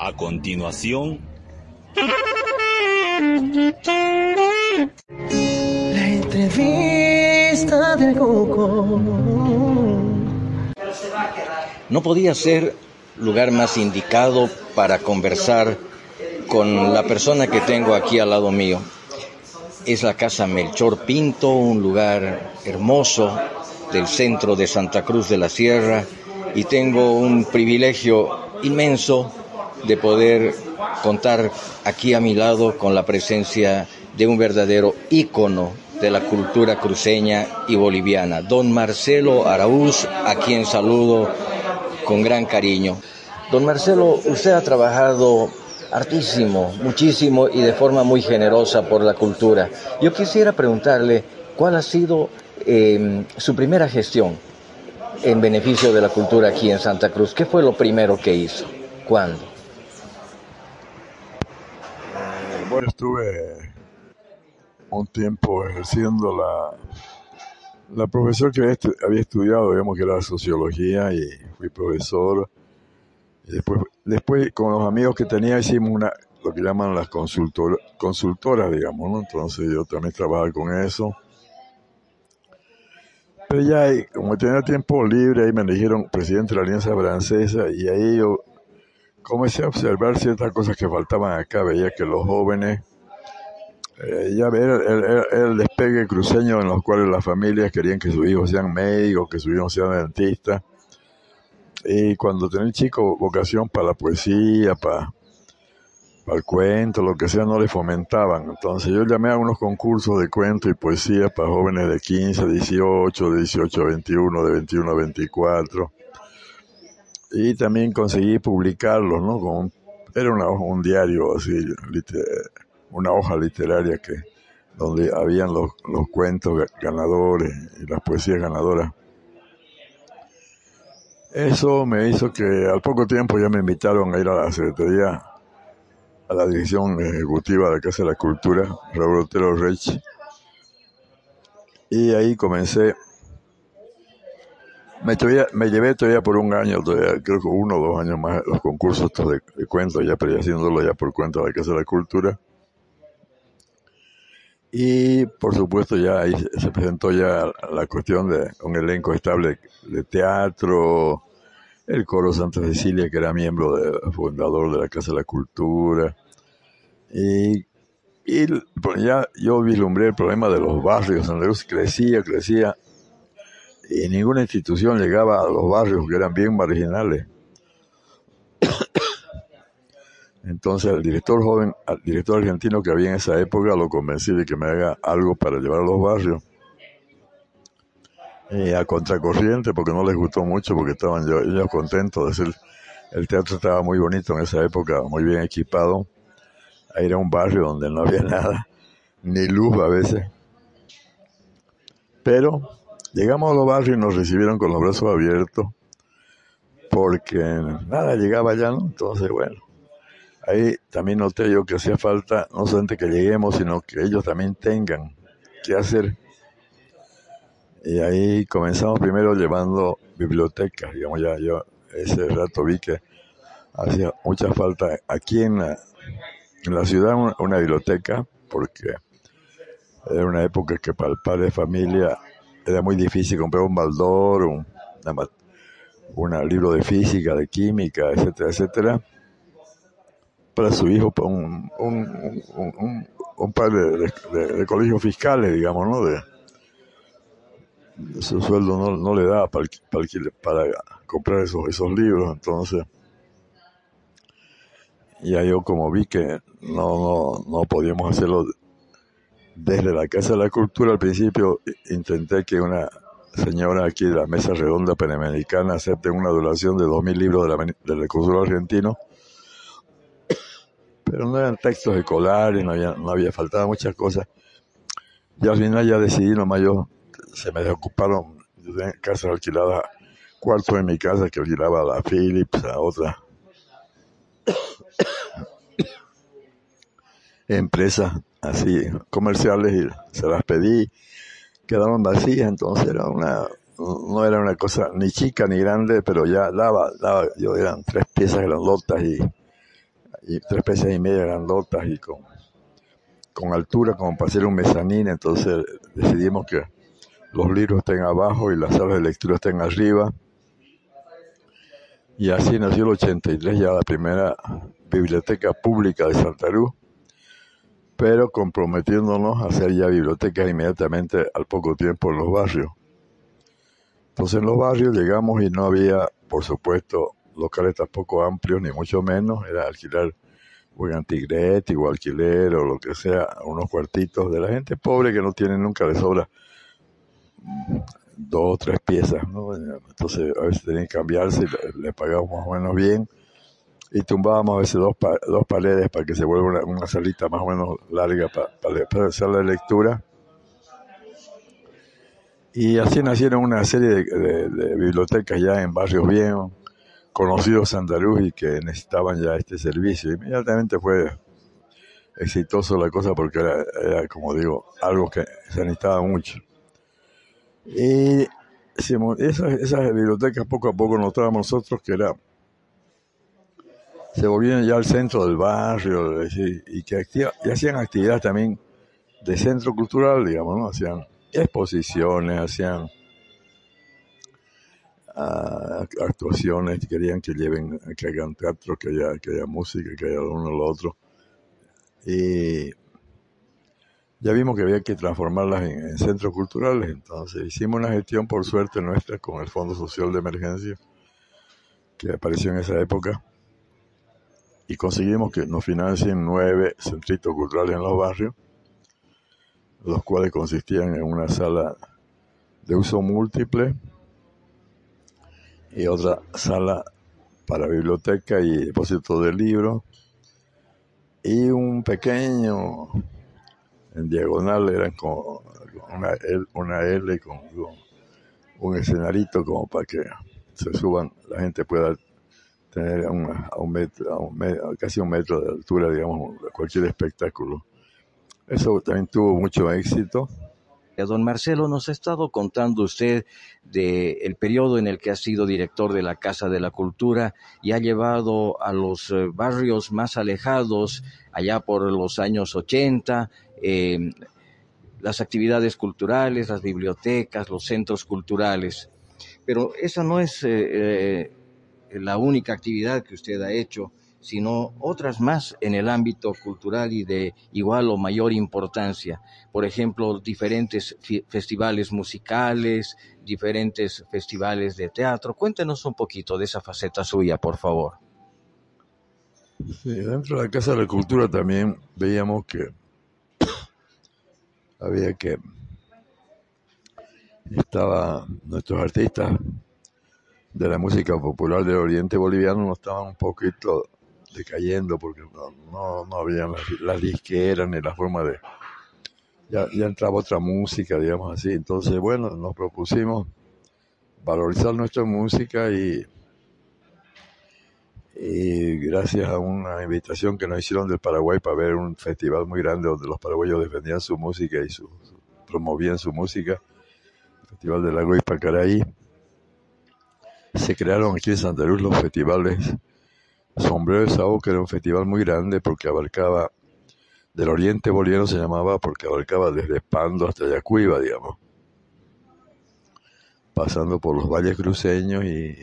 A continuación, la entrevista del Coco. No podía ser lugar más indicado para conversar con la persona que tengo aquí al lado mío. Es la casa Melchor Pinto, un lugar hermoso del centro de Santa Cruz de la Sierra y tengo un privilegio inmenso de poder contar aquí a mi lado con la presencia de un verdadero ícono de la cultura cruceña y boliviana, don Marcelo Araúz, a quien saludo con gran cariño. Don Marcelo, usted ha trabajado hartísimo, muchísimo y de forma muy generosa por la cultura. Yo quisiera preguntarle cuál ha sido em, su primera gestión en beneficio de la cultura aquí en Santa Cruz. ¿Qué fue lo primero que hizo? ¿Cuándo? Bueno, estuve un tiempo ejerciendo la, la profesión que había estudiado, digamos que era sociología y fui profesor después, después con los amigos que tenía hicimos una, lo que llaman las consultoras, digamos, ¿no? Entonces yo también trabajaba con eso. Pero ya, como tenía tiempo libre, ahí me eligieron presidente de la Alianza Francesa y ahí yo comencé a observar ciertas cosas que faltaban acá. Veía que los jóvenes, eh, ya ver el, despegue cruceño en los cuales las familias querían que sus hijos sean médicos, que sus hijos sean dentistas y cuando tenía el chico vocación para la poesía, para, el cuento, lo que sea, no le fomentaban. Entonces yo llamé a unos concursos de cuento y poesía para jóvenes de 15 18, de 18 a 21, de 21 a 24. Y también conseguí publicarlos, ¿no? Con, era una, un diario así, una hoja literaria que donde habían los, los cuentos ganadores y las poesías ganadoras eso me hizo que al poco tiempo ya me invitaron a ir a la Secretaría, a la Dirección Ejecutiva de la Casa de la Cultura, Raúl Otero Rech. Y ahí comencé. Me, llevé todavía por un año, todavía, creo que uno o dos años más, los concursos de, de cuentos, ya, pero ya haciéndolo ya por cuenta de la Casa de la Cultura. Y por supuesto ya ahí se presentó ya la cuestión de un elenco estable de teatro, el coro Santa Cecilia que era miembro de, fundador de la Casa de la Cultura. Y, y pues ya yo vislumbré el problema de los barrios. Santa Cruz crecía, crecía y ninguna institución llegaba a los barrios que eran bien marginales. Entonces el director joven, director argentino que había en esa época, lo convencí de que me haga algo para llevar a los barrios. Y a contracorriente, porque no les gustó mucho, porque estaban ellos contentos. de decir, el teatro estaba muy bonito en esa época, muy bien equipado. Ahí era un barrio donde no había nada, ni luz a veces. Pero llegamos a los barrios y nos recibieron con los brazos abiertos, porque nada llegaba ya, ¿no? Entonces, bueno ahí también noté yo que hacía falta no solamente que lleguemos, sino que ellos también tengan que hacer. Y ahí comenzamos primero llevando bibliotecas, digamos, ya yo ese rato vi que hacía mucha falta aquí en la, ciudad una, biblioteca, porque era una época que para el padre de familia era muy difícil comprar un baldor, un, un libro de física, de química, etcétera, etcétera para su hijo un, un, un, un par de, de, colegios fiscales, digamos, ¿no? De, su sueldo no, no le da para, para, para comprar esos, esos libros, entonces ya yo como vi que no, no, no podíamos hacerlo desde la Casa de la Cultura al principio intenté que una señora aquí de la Mesa Redonda Panamericana acepte una donación de 2.000 libros de la, del Consulado Argentino pero no eran textos escolares, no había, no faltado muchas cosas. Y al final ya decidí, nomás yo, se me desocuparon casas alquiladas, cuartos de mi casa que alquilaba a la Philips, a otra empresa así comerciales y se las pedí, quedaron vacías, entonces era una, no era una cosa ni chica ni grande, pero ya daba, daba yo eran tres piezas grandotas y y tres piezas y media grandotas y con, con altura como para hacer un mezanín, entonces decidimos que los libros estén abajo y las salas de lectura estén arriba. Y así nació el 83 ya la primera biblioteca pública de Santa Cruz, pero comprometiéndonos a hacer ya bibliotecas inmediatamente al poco tiempo en los barrios. Entonces en los barrios llegamos y no había, por supuesto, locales tampoco amplios, ni mucho menos, era alquilar un antigretti o alquiler o lo que sea, unos cuartitos de la gente pobre que no tiene nunca de sobra dos o tres piezas, ¿no? Entonces a veces tenían que cambiarse, le, pagábamos más o menos bien y tumbábamos a veces dos, dos paredes para que se vuelva una, salita más o menos larga para, hacer la lectura. Y así nacieron una serie de, bibliotecas ya en barrios bien conocidos andaluz y que necesitaban ya este servicio. Inmediatamente fue exitoso la cosa porque era como digo, algo que se necesitaba mucho. Y esas, esas bibliotecas poco a poco notábamos nosotros que era se volvían ya al centro del barrio y, que hacían actividades también de centro cultural, digamos, ¿no? Hacían exposiciones, hacían uh, actuaciones, querían que lleven, que hagan teatro, que haya, que haya música, que haya uno o lo otro. Y ya vimos que había que transformarlas en, centros culturales, entonces hicimos una gestión por suerte nuestra con el Fondo Social de Emergencia que apareció en esa época y conseguimos que nos financien nueve centritos culturales en los barrios, los cuales consistían en una sala de uso múltiple y otra sala para biblioteca y depósito de libros y un pequeño en diagonal eran como una L, una L con, un escenarito como para que se suban, la gente pueda tener a un, metro, casi un metro de altura, digamos, cualquier espectáculo. Eso también tuvo mucho éxito. Don Marcelo, nos ha estado contando usted del el periodo en el que ha sido director de la Casa de la Cultura y ha llevado a los eh, barrios más alejados, allá por los años 80, eh, las actividades culturales, las bibliotecas, los centros culturales. Pero esa no es eh, eh, la única actividad que usted ha hecho, sino otras más en el ámbito cultural y de igual o mayor importancia. Por ejemplo, diferentes festivales musicales, diferentes festivales de teatro. Cuéntenos un poquito de esa faceta suya, por favor. Sí, dentro de la Casa de la Cultura también veíamos que había que estaba nuestros artistas de la música popular del oriente boliviano no estaban un poquito decayendo porque no, no, había las, disqueras ni la forma de ya, ya entraba otra música digamos así entonces bueno nos propusimos valorizar nuestra música y y gracias a una invitación que nos hicieron del Paraguay para ver un festival muy grande donde los paraguayos defendían su música y su, promovían su música, el Festival del Lago Ipacaraí. Se crearon aquí en Santa Cruz los festivales Sombrero de Sao, que era un festival muy grande porque abarcaba, del oriente boliviano se llamaba porque abarcaba desde Pando hasta Yacuiba, digamos, pasando por los valles cruceños y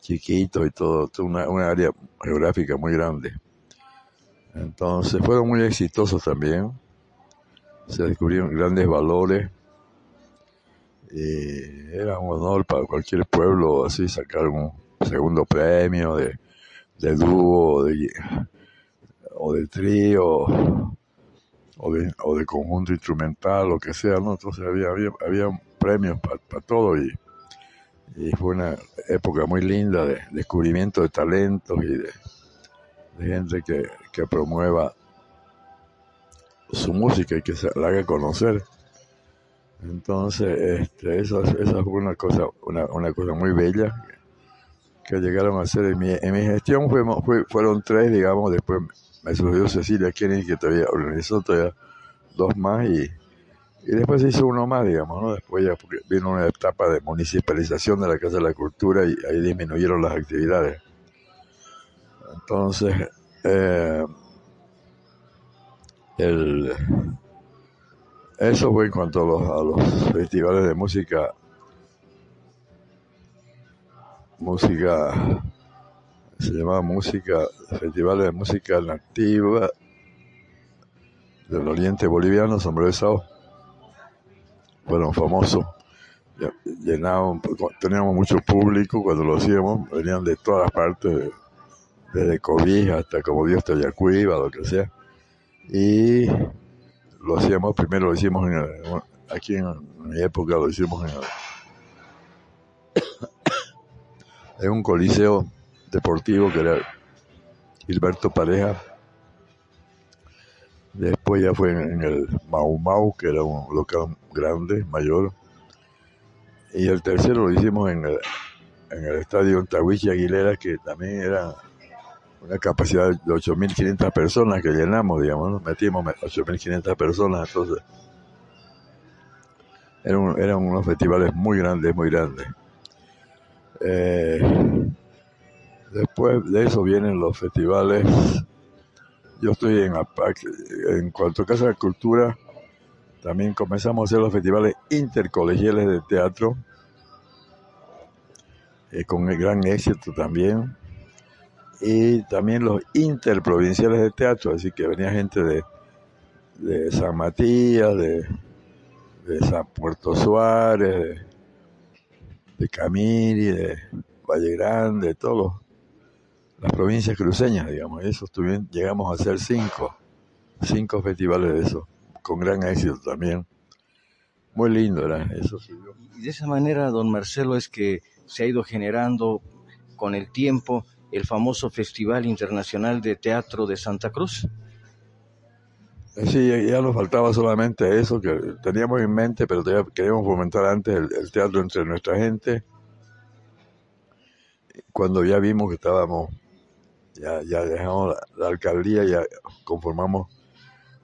chiquitos y todo, una área geográfica muy grande. Entonces fueron muy exitosos también, se descubrieron grandes valores y era un honor para cualquier pueblo así sacar un segundo premio de, de dúo de, o de trío o de, o de conjunto instrumental, lo que sea, ¿no? Entonces había, había, había premios para todo y y fue una época muy linda de descubrimiento de talentos y de, gente que, que, promueva su música y que se la haga conocer. Entonces, este, eso, fue una cosa, una, una cosa muy bella que, llegaron a hacer en mi, en mi gestión. Fue, fueron tres, digamos, después me surgió Cecilia Kenny que todavía organizó todavía dos más y y después se hizo uno más, digamos, ¿no? Después ya vino una etapa de municipalización de la Casa de la Cultura y ahí disminuyeron las actividades. Entonces, Eh, el, eso fue en cuanto a los, festivales de música, música, se llamaba música, festivales de música nativa del oriente boliviano, Sombrero de fueron famosos. Llenaban, teníamos mucho público cuando lo hacíamos, venían de todas partes, desde Cobija hasta como Dios te Yacuiba, lo que sea. Y lo hacíamos, primero lo hicimos en aquí en, mi época lo hicimos en, en un coliseo deportivo que era Gilberto Pareja. Después ya fue en, el Mau Mau, que era un local grande, mayor. Y el tercero lo hicimos en el, en el estadio Tawichi Aguilera, que también era una capacidad de 8.500 personas que llenamos, digamos, ¿no? metimos 8.500 personas, entonces eran, eran, unos festivales muy grandes, muy grandes. Eh, después de eso vienen los festivales, yo estoy en APAC, en cuanto a Casa de Cultura, también comenzamos a hacer los festivales intercolegiales de teatro, eh, con gran éxito también y también los interprovinciales de teatro, así que venía gente de, de San Matías, de, de San Puerto Suárez, de, de Camiri, de Valle Grande, de todas las provincias cruceñas, digamos. Eso llegamos a hacer cinco, cinco festivales de eso, con gran éxito también. Muy lindo era eso. Y de esa manera, don Marcelo, es que se ha ido generando con el tiempo el famoso Festival Internacional de Teatro de Santa Cruz. Sí, ya nos faltaba solamente eso que teníamos en mente, pero queríamos fomentar antes el, teatro entre nuestra gente. Cuando ya vimos que estábamos, ya, ya dejamos la, alcaldía, ya conformamos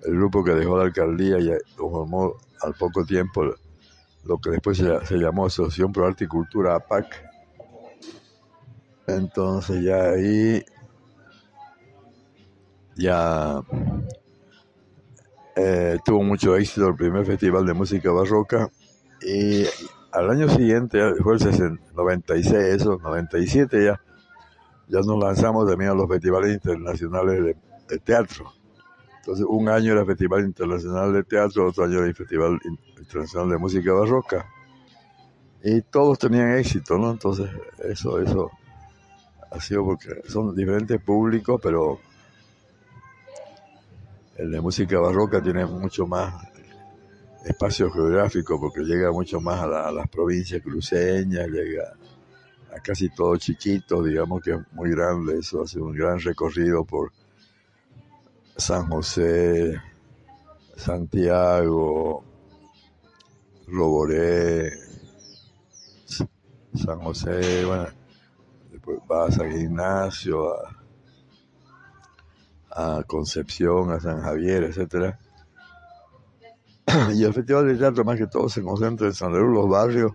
el grupo que dejó la alcaldía, ya conformó al poco tiempo lo que después se llamó Asociación Pro Arte y Cultura APAC entonces ya ahí ya eh, tuvo mucho éxito el primer festival de música barroca y al año siguiente, fue el 96, eso, 97 ya, ya nos lanzamos también a los festivales internacionales de, teatro. Entonces, un año era Festival Internacional de Teatro, otro año era el Festival Internacional de Música Barroca. Y todos tenían éxito, ¿no? Entonces, eso, eso ha sido porque son diferentes públicos, pero el de música barroca tiene mucho más espacio geográfico porque llega mucho más a, las provincias cruceñas, llega a casi todo chiquito, digamos que es muy grande, eso hace un gran recorrido por San José, Santiago, Roboré, San José, bueno, pues va a San Ignacio, a, Concepción, a San Javier, etcétera. Y el Festival de Teatro más que todo se concentra en San Luis, los barrios.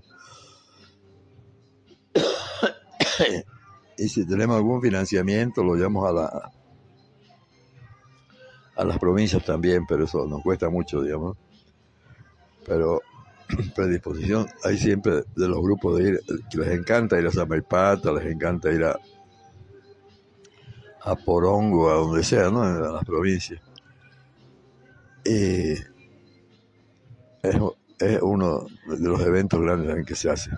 y si tenemos algún financiamiento lo llevamos a la a las provincias también, pero eso nos cuesta mucho, digamos. Pero predisposición hay siempre de los grupos de ir, que les encanta ir a Samaipata, les encanta ir a, a Porongo, a donde sea, ¿no? A las provincias. Y es, uno de los eventos grandes en que se hace.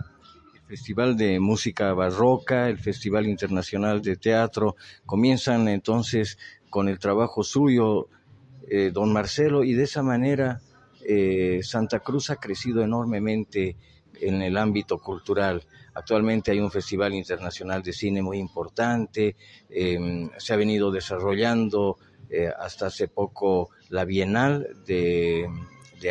El Festival de Música Barroca, el Festival Internacional de Teatro, comienzan entonces con el trabajo suyo, eh, don Marcelo, y de esa manera eh, Santa Cruz ha crecido enormemente en el ámbito cultural. Actualmente hay un festival internacional de cine muy importante, em, se ha venido desarrollando eh, hasta hace poco la Bienal de,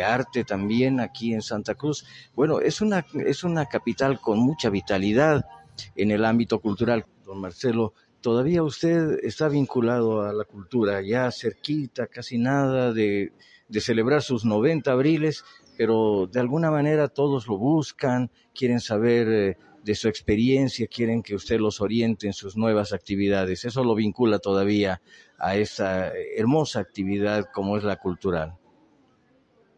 Arte también aquí en Santa Cruz. Bueno, es una, es una capital con mucha vitalidad en el ámbito cultural. Don Marcelo, todavía usted está vinculado a la cultura, ya cerquita, casi nada de de celebrar sus 90 abriles, pero de alguna manera todos lo buscan, quieren saber eh, de su experiencia, quieren que usted los oriente en sus nuevas actividades. Eso lo vincula todavía a esa hermosa actividad como es la cultural.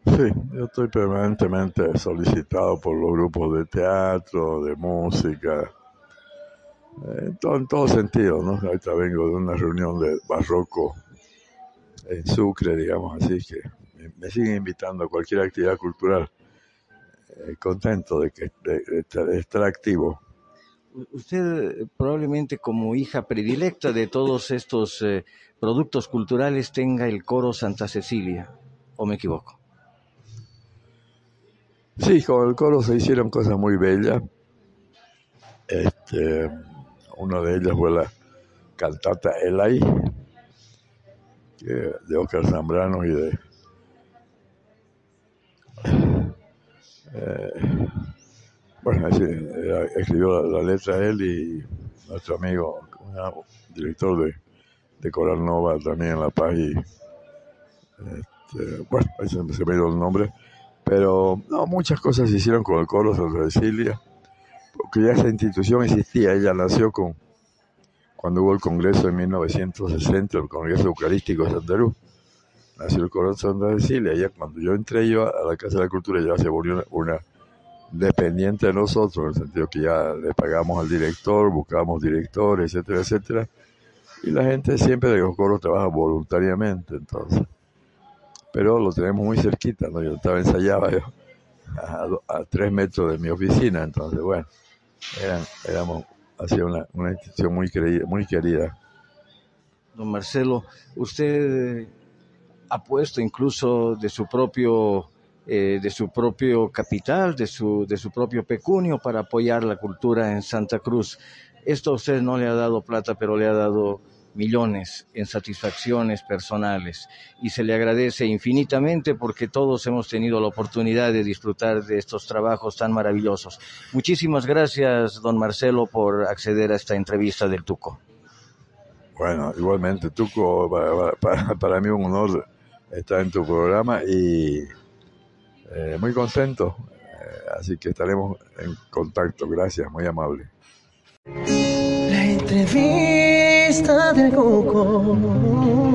Sí, yo estoy permanentemente solicitado por los grupos de teatro, de música, en todo, en sentido, ¿no? Ahorita vengo de una reunión de barroco en Sucre, digamos así, que me siguen invitando a cualquier actividad cultural. Eh, contento de, que, de, estar activo. Usted probablemente como hija predilecta de todos estos eh, productos culturales tenga el coro Santa Cecilia, ¿o me equivoco? Sí, con el coro se hicieron cosas muy bellas. Este, una de ellas fue la cantata Elay, de Oscar Zambrano y de eh, bueno, escribió la, letra él y nuestro amigo, director de, de, Coral Nova también en La Paz este, bueno, ahí se, me dio el nombre, pero no, muchas cosas se hicieron con el coro Santa Cecilia, porque ya esa institución existía, ella nació con cuando hubo el Congreso en 1960, el Congreso Eucarístico de Santa Cruz nació el coro Santa Cecilia. Ya cuando yo entré yo a la Casa de la Cultura ya se volvió una, dependiente de nosotros, en el sentido que ya le pagamos al director, buscábamos directores, etcétera, etcétera. Y la gente siempre de los coros trabaja voluntariamente, entonces. Pero lo tenemos muy cerquita, ¿no? Yo estaba ensayaba yo a, tres metros de mi oficina, entonces, bueno, eran, éramos, hacía una, una institución muy muy querida. Don Marcelo, usted ha puesto incluso de su propio eh, de su propio capital, de su, de su propio pecunio para apoyar la cultura en Santa Cruz. Esto a usted no le ha dado plata, pero le ha dado millones en satisfacciones personales y se le agradece infinitamente porque todos hemos tenido la oportunidad de disfrutar de estos trabajos tan maravillosos. Muchísimas gracias, don Marcelo, por acceder a esta entrevista del Tuco. Bueno, igualmente, Tuco, para, para mí un honor estar en tu programa y eh, muy contento. Eh, así que estaremos en contacto. Gracias, muy amable. La entrevista del Coco.